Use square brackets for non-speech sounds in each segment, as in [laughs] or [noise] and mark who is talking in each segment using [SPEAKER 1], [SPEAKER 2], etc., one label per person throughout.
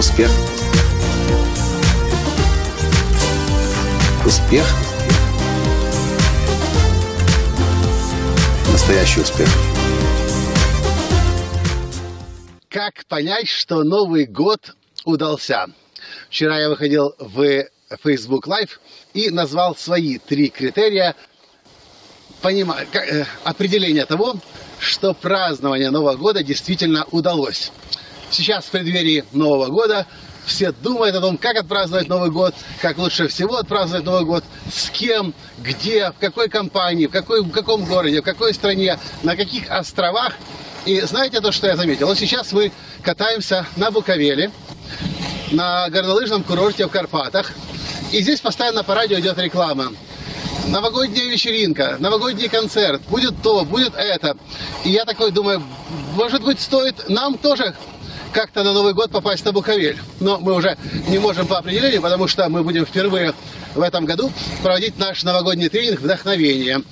[SPEAKER 1] Успех. Успех. Настоящий успех.
[SPEAKER 2] Как понять, что Новый год удался? Вчера я выходил в Facebook Live и назвал свои три критерия понима... э, определения того, что празднование Нового года действительно удалось. Сейчас в преддверии Нового года все думают о том, как отпраздновать Новый год, как лучше всего отпраздновать Новый год, с кем, где, в какой компании, в, какой, в каком городе, в какой стране, на каких островах. И знаете то, что я заметил? Вот сейчас мы катаемся на Буковеле, на горнолыжном курорте в Карпатах. И здесь постоянно по радио идет реклама. Новогодняя вечеринка, новогодний концерт, будет то, будет это. И я такой думаю, может быть, стоит нам тоже как-то на Новый год попасть на Буковель. Но мы уже не можем по определению, потому что мы будем впервые в этом году проводить наш новогодний тренинг «Вдохновение».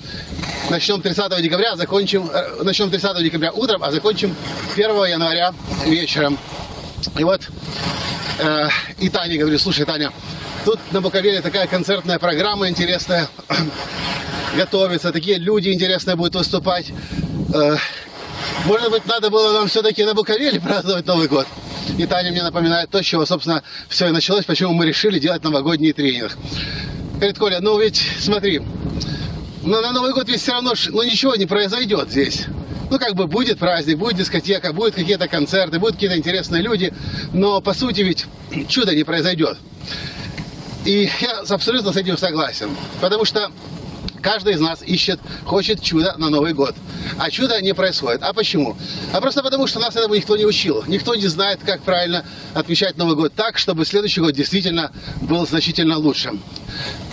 [SPEAKER 2] Начнем 30 декабря, закончим, э, начнем 30 декабря утром, а закончим 1 января вечером. И вот э, и Таня говорит, слушай, Таня, тут на Буковеле такая концертная программа интересная, [clears throat] готовится, такие люди интересные будут выступать. Э, может быть, надо было нам все-таки на Буковеле праздновать Новый год. И Таня мне напоминает то, с чего, собственно, все и началось, почему мы решили делать новогодний тренинг. Говорит, Коля, ну ведь смотри, но на Новый год ведь все равно ну, ничего не произойдет здесь. Ну, как бы будет праздник, будет дискотека, будут какие-то концерты, будут какие-то интересные люди, но по сути ведь чудо не произойдет. И я абсолютно с этим согласен. Потому что Каждый из нас ищет, хочет чудо на Новый год. А чудо не происходит. А почему? А просто потому, что нас этому никто не учил. Никто не знает, как правильно отмечать Новый год так, чтобы следующий год действительно был значительно лучшим.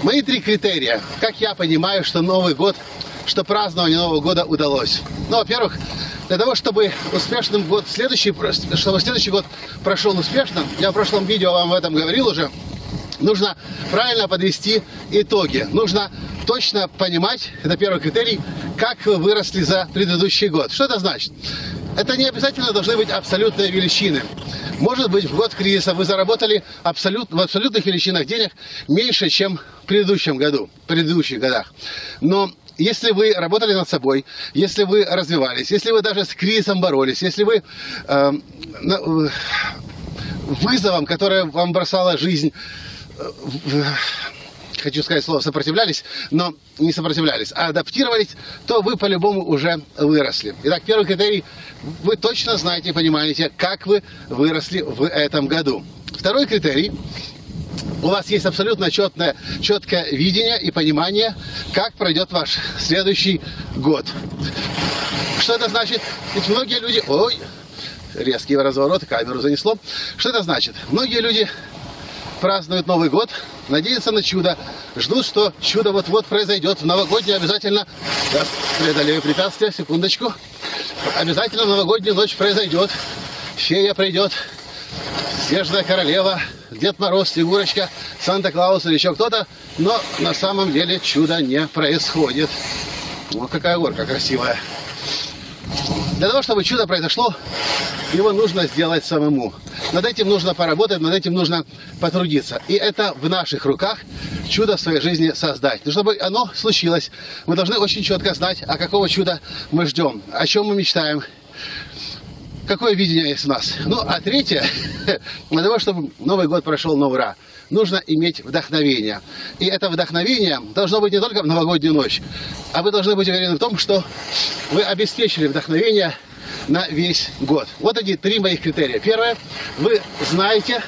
[SPEAKER 2] Мои три критерия. Как я понимаю, что Новый год, что празднование Нового года удалось. Ну, во-первых, для того, чтобы успешным год следующий, чтобы следующий год прошел успешно, я в прошлом видео вам об этом говорил уже, нужно правильно подвести итоги. Нужно точно понимать, это первый критерий, как вы выросли за предыдущий год. Что это значит? Это не обязательно должны быть абсолютные величины. Может быть, в год кризиса вы заработали абсолют, в абсолютных величинах денег меньше, чем в предыдущем году, в предыдущих годах. Но если вы работали над собой, если вы развивались, если вы даже с кризисом боролись, если вы э, вызовом, которое вам бросала жизнь, хочу сказать слово сопротивлялись, но не сопротивлялись, а адаптировались, то вы по-любому уже выросли. Итак, первый критерий, вы точно знаете и понимаете, как вы выросли в этом году. Второй критерий, у вас есть абсолютно четное, четкое видение и понимание, как пройдет ваш следующий год. Что это значит? Ведь многие люди... Ой, резкий разворот, камеру занесло. Что это значит? Многие люди празднуют Новый год, надеются на чудо, ждут, что чудо вот-вот произойдет. В новогоднюю обязательно, сейчас преодолею препятствия, секундочку, обязательно в новогоднюю ночь произойдет, фея придет, снежная королева, Дед Мороз, Снегурочка, Санта-Клаус или еще кто-то, но на самом деле чудо не происходит. Вот какая горка красивая. Для того, чтобы чудо произошло, его нужно сделать самому. Над этим нужно поработать, над этим нужно потрудиться. И это в наших руках чудо в своей жизни создать. Но чтобы оно случилось, мы должны очень четко знать, а какого чуда мы ждем, о чем мы мечтаем, какое видение есть у нас. Ну, а третье, [laughs] для того, чтобы Новый год прошел на ура, нужно иметь вдохновение. И это вдохновение должно быть не только в новогоднюю ночь, а вы должны быть уверены в том, что вы обеспечили вдохновение на весь год. Вот эти три моих критерия. Первое, вы знаете,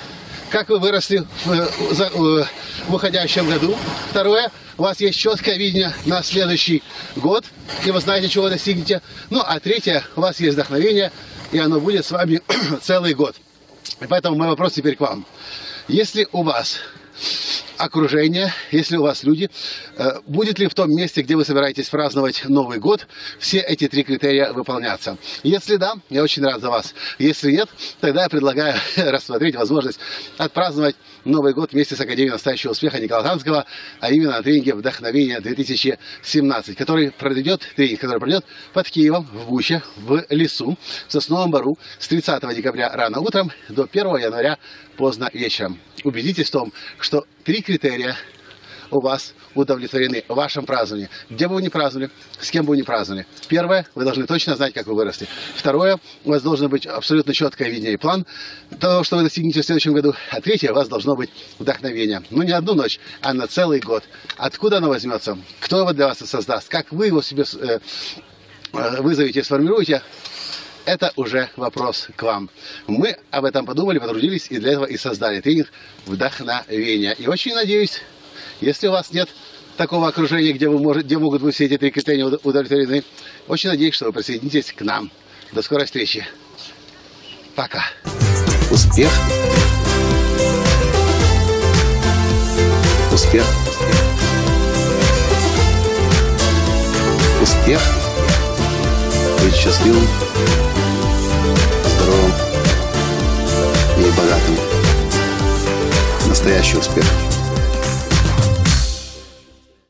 [SPEAKER 2] как вы выросли в, в, в уходящем году. Второе, у вас есть четкое видение на следующий год, и вы знаете, чего вы достигнете. Ну, а третье, у вас есть вдохновение, и оно будет с вами [clears throat] целый год. И поэтому мой вопрос теперь к вам. Если у вас окружение, если у вас люди, э, будет ли в том месте, где вы собираетесь праздновать Новый год, все эти три критерия выполняться. Если да, я очень рад за вас. Если нет, тогда я предлагаю [laughs] рассмотреть возможность отпраздновать Новый год вместе с Академией настоящего успеха Николая Танского, а именно на тренинге «Вдохновение 2017», который пройдет, тренинг, который пройдет под Киевом, в Буче, в лесу, в Сосновом Бару с 30 декабря рано утром до 1 января поздно вечером. Убедитесь в том, что три критерия у вас удовлетворены в вашем праздновании. Где бы вы ни праздновали, с кем бы вы ни праздновали. Первое, вы должны точно знать, как вы выросли. Второе, у вас должно быть абсолютно четкое видение и план того, что вы достигнете в следующем году. А третье, у вас должно быть вдохновение. Ну, не одну ночь, а на целый год. Откуда оно возьмется? Кто его для вас создаст? Как вы его себе э, э вызовете, сформируете? Это уже вопрос к вам. Мы об этом подумали, потрудились и для этого и создали тренинг вдохновения. И очень надеюсь, если у вас нет такого окружения, где, вы можете, где могут быть все эти три критерия удовлетворены, очень надеюсь, что вы присоединитесь к нам. До скорой встречи. Пока.
[SPEAKER 1] Успех. Успех. Успех. Быть счастливым здоровым и богатым. Настоящий успех.